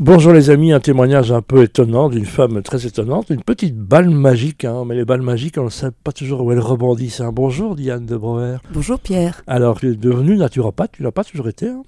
Bonjour les amis, un témoignage un peu étonnant d'une femme très étonnante, une petite balle magique, hein, mais les balles magiques on ne sait pas toujours où elles rebondissent. Hein. Bonjour Diane de Brouwer. Bonjour Pierre. Alors tu es devenue naturopathe, tu l'as pas toujours été hein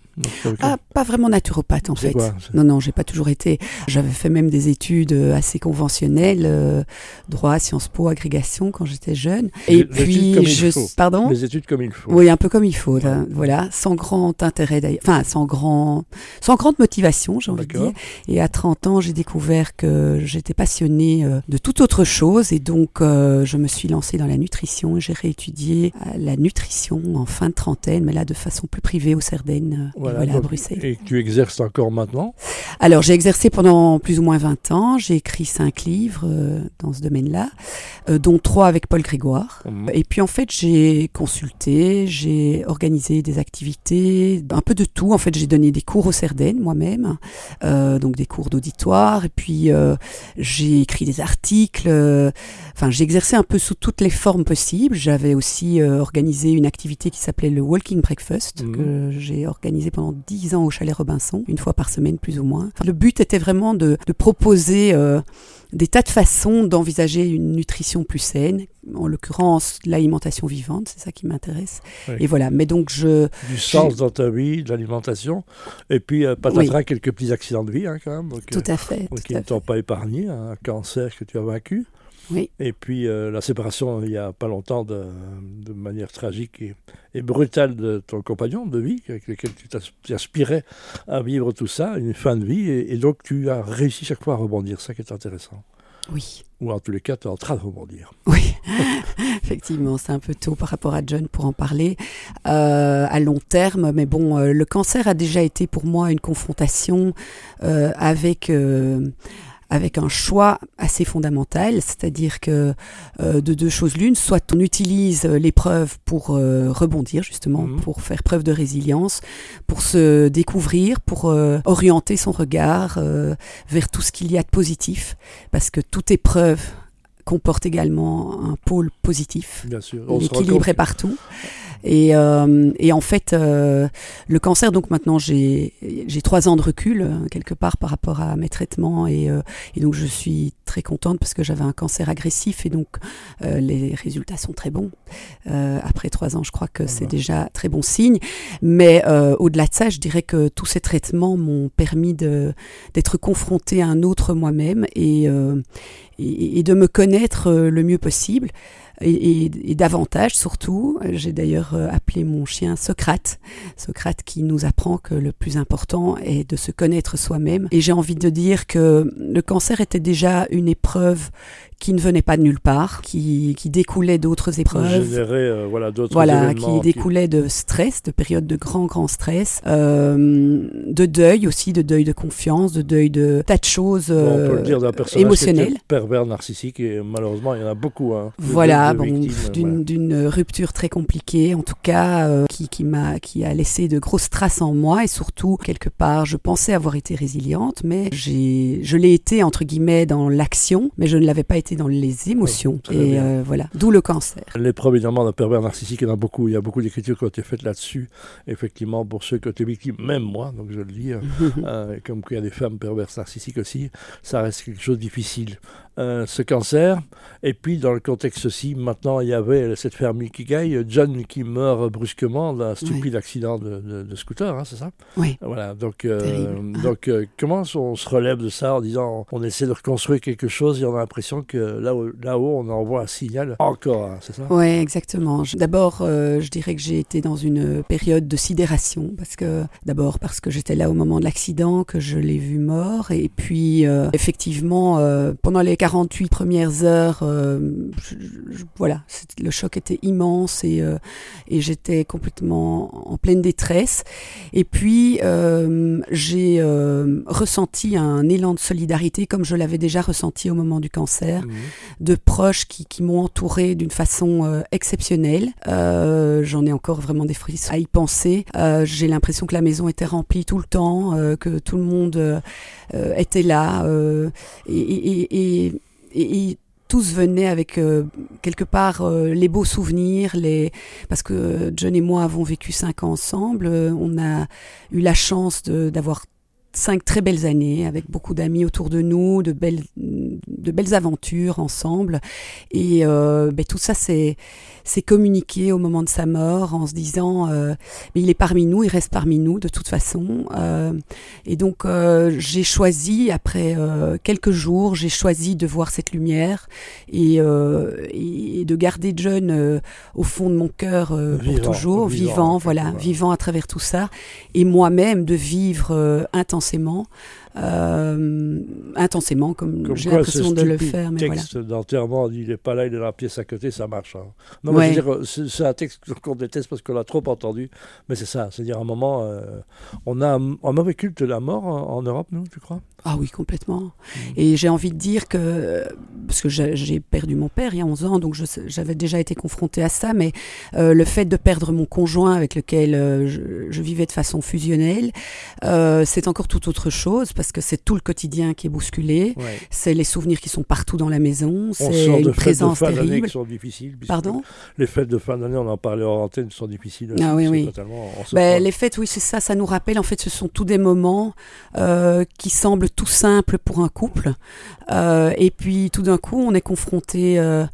ah, pas vraiment naturopathe en fait. non, non, j'ai pas toujours été. J'avais fait même des études euh, assez conventionnelles, euh, droit, Sciences Po, agrégation quand j'étais jeune. Et puis je, pardon? Les études comme il faut. Oui, un peu comme il faut. voilà, sans grand intérêt d'ailleurs, enfin sans grand, sans grande motivation, j'ai envie de dire. Et à 30 ans, j'ai découvert que j'étais passionnée euh, de toute autre chose et donc je me suis lancée dans la nutrition. J'ai réétudié la nutrition en fin de trentaine, mais là de façon plus privée au Cerdaine voilà, Bruxelles. Et tu exerces encore maintenant Alors j'ai exercé pendant plus ou moins 20 ans. J'ai écrit cinq livres euh, dans ce domaine-là, euh, dont trois avec Paul Grégoire. Mhm. Et puis en fait j'ai consulté, j'ai organisé des activités, un peu de tout. En fait j'ai donné des cours au Cerdaine moi-même, euh, donc des cours d'auditoire. Et puis j'ai écrit des articles. Enfin j'ai exercé un peu sous toutes les formes possibles. J'avais aussi organisé une activité qui s'appelait le Walking Breakfast mhm. que j'ai organisé pendant dix ans au Chalet Robinson, une fois par semaine plus ou moins. le but était vraiment de, proposer euh, des tas de façons d'envisager une nutrition plus saine, en l'occurrence l'alimentation vivante, c'est ça qui m'intéresse. Et voilà, mais donc je... Du sens dans ta vie, de l'alimentation, et puis euh, patatras quelques petits accidents de vie hein, quand même. tout à fait. qui ne t'ont pas épargné, hein, un cancer que tu as vaincu. Et puis euh, la séparation il n'y a pas longtemps de, manière tragique et, brutale de ton compagnon de vie, avec lequel tu t'aspirais à vivre tout ça, une fin de vie, et, donc tu as réussi chaque fois à rebondir, ça qui est intéressant. Oui. Ou en tous les cas, tu es en train de rebondir. Oui, effectivement, c'est un peu tôt par rapport à John pour en parler euh, à long terme. Mais bon, euh, le cancer a déjà été pour moi une confrontation avec avec un choix assez fondamental, c'est-à-dire que euh, de deux choses l'une, soit on utilise l'épreuve pour euh, rebondir justement, mhm. pour faire preuve de résilience, pour se découvrir, pour euh, orienter son regard vers tout ce qu'il y a de positif, parce que toute épreuve comporte également un pôle positif. Bien sûr. L'équilibre est partout. Et, euh, et en fait, euh, le cancer, donc maintenant j'ai trois ans de recul euh, quelque part par rapport à mes traitements et, euh, et donc je suis très contente parce que j'avais un cancer agressif et donc euh, les résultats sont très bons. après trois ans, je crois que c'est déjà très bon signe. Mais au-delà de ça, je dirais que tous ces traitements m'ont permis d'être confrontée à un autre moi-même et, et, et, de me connaître le mieux possible et, davantage surtout. J'ai d'ailleurs euh, appelé mon chien Socrate, Socrate qui nous apprend que le plus important est de se connaître soi-même. Et j'ai envie de dire que le cancer était déjà une épreuve qui ne venait pas de nulle part, qui, qui découlait d'autres épreuves. Euh, voilà, d'autres voilà, qui découlait de stress, de périodes de grand, grand stress, euh, de deuil aussi, de deuil de confiance, de deuil de tas de choses bon, on peut le dire d'un personnage émotionnelles. pervers narcissique, et malheureusement, il y en a beaucoup. Hein, voilà, d'une rupture très compliquée, en tout cas, euh, qui, qui, m'a, qui a laissé de grosses traces en moi, et surtout, quelque part, je pensais avoir été résiliente, mais j'ai, je l'ai été, entre guillemets, dans l'action, mais je ne l'avais pas été dans les émotions. et euh, voilà, d'où le cancer. L'épreuve évidemment d'un pervers narcissique, il y en a beaucoup. Il y a beaucoup d'écritures qui ont été faites là-dessus. Effectivement, pour ceux qui ont été victimes, même moi, donc je le dis, euh, euh, comme qu'il y a des femmes perverses narcissiques aussi, ça reste quelque chose de difficile. Ce cancer, et puis dans le contexte aussi, maintenant il y avait cette ferme gagne, John qui meurt brusquement d'un stupide accident de, scooter, hein, c'est ça? Oui. Voilà, donc, donc comment on se relève de ça en disant on essaie de reconstruire quelque chose et on a l'impression que là-haut, là on envoie un signal encore, hein, c'est ça? Oui, exactement. D'abord, euh, je dirais que j'ai été dans une période de sidération, parce que d'abord parce que j'étais là au moment de l'accident, que je l'ai vu mort, et puis euh, effectivement, euh, pendant les 48 premières heures, voilà, le choc était immense et, et j'étais complètement en pleine détresse. Et puis, j'ai ressenti un élan de solidarité comme je l'avais déjà ressenti au moment du cancer de proches qui, m'ont entouré d'une façon euh, exceptionnelle. Euh, j'en ai encore vraiment des frissons à y penser. Euh, j'ai l'impression que la maison était remplie tout le temps, que tout le monde était là et, et, tous venaient avec quelque part les beaux souvenirs, les parce que John et moi avons vécu cinq ans ensemble. on a eu la chance d'avoir cinq très belles années avec beaucoup d'amis autour de nous, de belles, de belles aventures ensemble. Et euh, ben, tout ça, c'est c'est communiqué au moment de sa mort en se disant euh, mais il est parmi nous, il reste parmi nous de toute façon. Euh, et donc euh, j'ai choisi après euh, quelques jours, j'ai choisi de voir cette lumière et, euh, et de garder John au fond de mon cœur pour Vivant, toujours, vivant, voilà, voilà. vivant à travers tout ça, et moi-même de vivre euh, intensément. Euh, intensément comme, Comme j'ai l'impression de le faire mais voilà texte d'enterrement, il n'est pas là, il est dans la pièce à côté, ça marche. hein. Non, Ouais. c'est un texte qu'on déteste parce qu'on l'a trop entendu, mais c'est ça, c'est-à-dire à un moment, euh, on a un, un mauvais culte de la mort en, en Europe, nous, tu crois? Ah oui, complètement. Mm. Et j'ai envie de dire que, parce que j'ai perdu mon père il y a 11 ans, donc j'avais déjà été confrontée à ça, mais euh, le fait de perdre mon conjoint avec lequel je, je vivais de façon fusionnelle, c'est encore tout autre chose, parce que c'est tout le quotidien qui est bousculé, Ouais. c'est les souvenirs qui sont partout dans la maison, On c'est une fêtes de présence fin terrible. qui sont difficiles. Pardon? Les fêtes de fin d'année, on en parlait hors antenne, sont difficiles. Ah oui, oui. Ben, les fêtes, oui, c'est ça, ça nous rappelle, en fait, ce sont tous des moments euh, qui semblent tout simples pour un couple. Euh, et puis, tout d'un coup, on est confronté euh,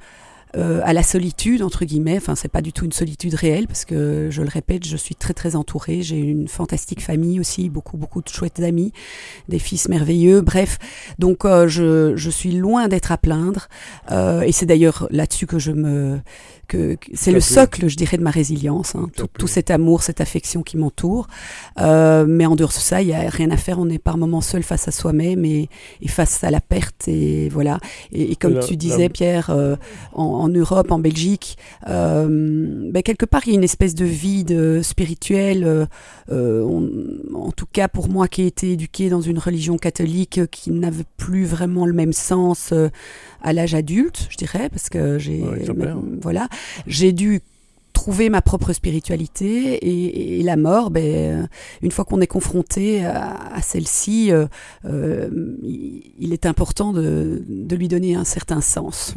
euh, à la solitude, entre guillemets. Enfin, c'est pas du tout une solitude réelle, parce que, je le répète, je suis très, très entourée. J'ai une fantastique famille aussi, beaucoup, beaucoup de chouettes amis, des fils merveilleux. Bref, donc, euh, je, je suis loin d'être à plaindre. Euh, et c'est d'ailleurs là-dessus que je me... Que, que- c'est le socle, je dirais, de ma résilience. hein. Tout Tout, cet amour, cette affection qui m'entoure. Euh, mais en dehors de ça, il n'y a rien à faire. On est par moments seul face à soi-même et, et face à la perte. Et voilà. Et, et comme tu disais, Pierre, euh, en, en Europe, en Belgique, euh, ben, quelque part, il y a une espèce de vide spirituel. euh, euh, on- en tout cas, pour moi qui ai été éduqué dans une religion catholique euh, qui n'avait plus vraiment le même sens euh, à l'âge adulte, je dirais, parce que j'ai, Ouais, voilà, j'ai dû trouver ma propre spiritualité et, et la mort, ben, euh, une fois qu'on est confronté à, à celle-ci, euh, euh, il, est important de, de lui donner un certain sens.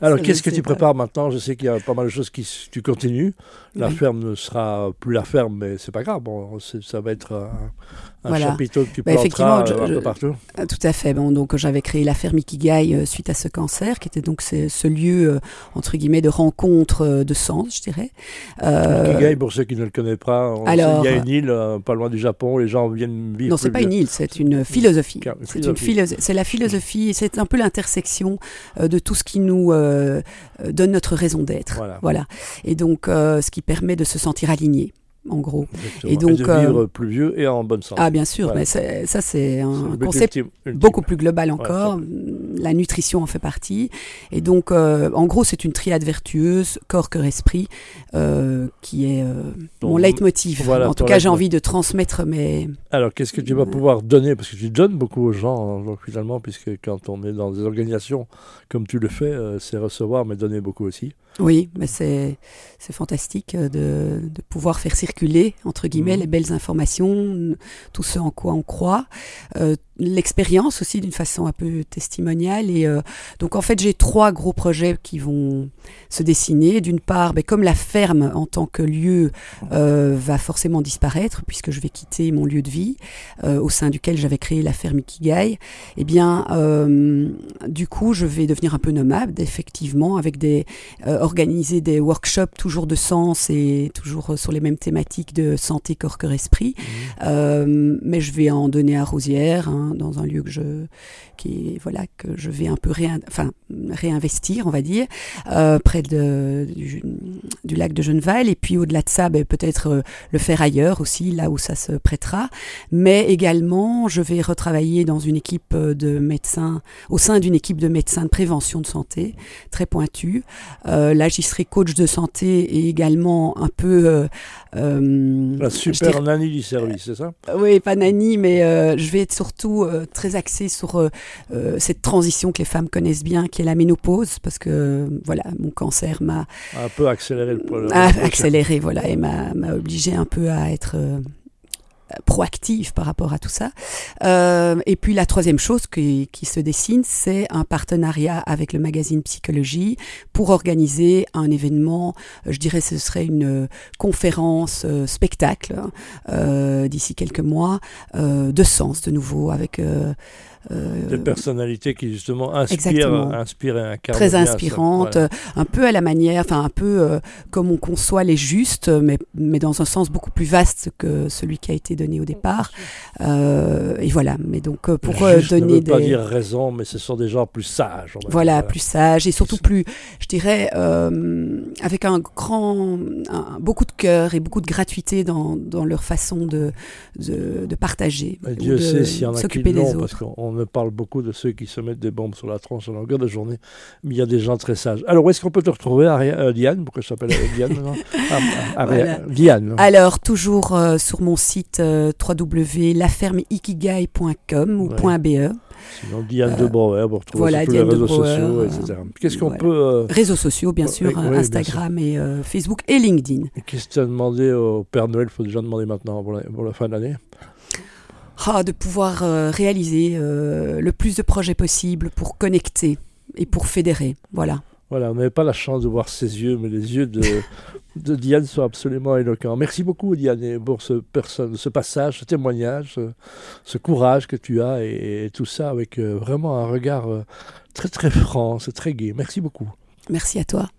Alors, qu'est-ce que tu pas. prépares maintenant? Je sais qu'il y a pas mal de choses qui tu continues. La Oui. ferme ne sera plus la ferme, mais c'est pas grave. Bon, ça va être un, un Voilà. chapiteau que tu Bah, planteras effectivement, je- un peu partout. Tout à fait. Bon, donc j'avais créé la ferme Ikigai suite à ce cancer, qui était donc ce, ce lieu entre guillemets de rencontre de sens, je dirais. Euh, Ikigai, pour ceux qui ne le connaissent pas, on- alors, il y a une île euh, pas loin du Japon. Les gens viennent vivre. Non, c'est pas une île, c'est une philosophie. C'est une c'est la philosophie, c'est un peu l'intersection euh, de tout ce qui nous euh, donne notre raison d'être. Voilà. Voilà. Et donc, ce qui permet de se sentir aligné, en gros. Exactement. Et donc, de euh, vivre plus vieux et en bonne santé. Ah, bien sûr, Voilà. mais ça, c'est un concept ultime- ultime. beaucoup plus global Ouais, encore. La nutrition en fait partie. Et donc, euh, en gros, c'est une triade vertueuse, corps, cœur, esprit, euh, qui est euh, mon leitmotiv. voilà, en tout cas, j'ai envie de transmettre mes... Alors, qu'est-ce que tu vas pouvoir donner? Parce que tu donnes beaucoup aux gens, hein, donc, finalement, puisque quand on est dans des organisations comme tu le fais, euh, c'est recevoir, mais donner beaucoup aussi. Oui, mais c'est c'est fantastique euh, de, de pouvoir faire circuler entre guillemets Mhm. les belles informations, tout ce en quoi on croit, euh, l'expérience aussi d'une façon un peu testimoniale et euh, donc en fait j'ai trois gros projets qui vont se dessiner. D'une part, ben, comme la ferme en tant que lieu euh, va forcément disparaître puisque je vais quitter mon lieu de vie au sein duquel j'avais créé la ferme Ikigai, eh bien du coup je vais devenir un peu nomade effectivement avec des organiser des workshops toujours de sens et toujours sur les mêmes thématiques de santé, corps, cœur, esprit. Euh, mais je vais en donner à Rosière, hein, dans un lieu que je, qui, voilà, que je vais un peu réin- enfin, réinvestir, on va dire, euh, près de, du, du lac de Genneval. Et puis au-delà de ça, ben, peut-être euh, le faire ailleurs aussi, là où ça se prêtera. Mais également, je vais retravailler dans une équipe de médecins, au sein d'une équipe de médecins de prévention de santé, très pointue. Euh, là, j'y serai coach de santé et également un peu... euh, euh, La super nanny du service, c'est ça oui, pas Nani, mais euh, je vais être surtout euh, très axée sur euh, euh, cette transition que les femmes connaissent bien, qui est la ménopause, parce que euh, voilà, mon cancer m'a Un peu accélérer le problème. a accéléré, voilà, et m'a obligé un peu à être euh, proactive par rapport à tout ça. Euh, et puis la troisième chose qui, qui se dessine, c'est un partenariat avec le magazine Psychologie pour organiser un événement, je dirais ce serait une conférence spectacle d'ici quelques mois, de sens de nouveau, avec euh, de personnalités qui justement inspirent, inspirent et incarnent Très inspirante, un peu à la manière, enfin un peu euh, comme on conçoit les justes, mais, mais dans un sens beaucoup plus vaste que celui qui a été donné au départ. Euh, et voilà, mais donc pour Juste donner ne veut des... pas dire raison, mais ce sont des gens plus sages. Voilà, dire. plus sages et surtout plus, je dirais, euh, avec un grand, un- beaucoup de cœur et beaucoup de gratuité dans, dans leur façon de, de, de partager, Dieu de sait s'il y en a qui s'occuper des l'ont, parce autres. qu'on on me parle beaucoup de ceux qui se mettent des bombes sur la tronche à longueur de journée, mais il y a des gens très sages. Alors, où est-ce qu'on peut te retrouver, euh, Diane? Pourquoi je t'appelle euh, Diane maintenant? Ah, ah, Voilà. Diane. Alors, toujours euh, sur mon site euh, www.lafermeikigai.com ou Ouais. .be. Sinon, Diane de Brouwer, vous retrouvez voilà, sur les réseaux Brouwer, sociaux, etc. Qu'est-ce qu'on peut... Réseaux sociaux, bien sûr, oui, bien Instagram et Facebook et LinkedIn. Qu'est-ce que tu as demandé au Père Noël? Il faut déjà demander maintenant pour la, pour la fin d'année. Ah, de pouvoir euh, réaliser euh, le plus de projets possible pour connecter et pour fédérer. Voilà. Voilà, on n'avait pas la chance de voir ses yeux, mais les yeux de, de Diane sont absolument éloquents. Merci beaucoup, Diane, pour ce, personne, ce passage, ce témoignage, ce, ce courage que tu as, et, et tout ça avec euh, vraiment un regard euh, très très franc, c'est très gai. Merci beaucoup. Merci à toi.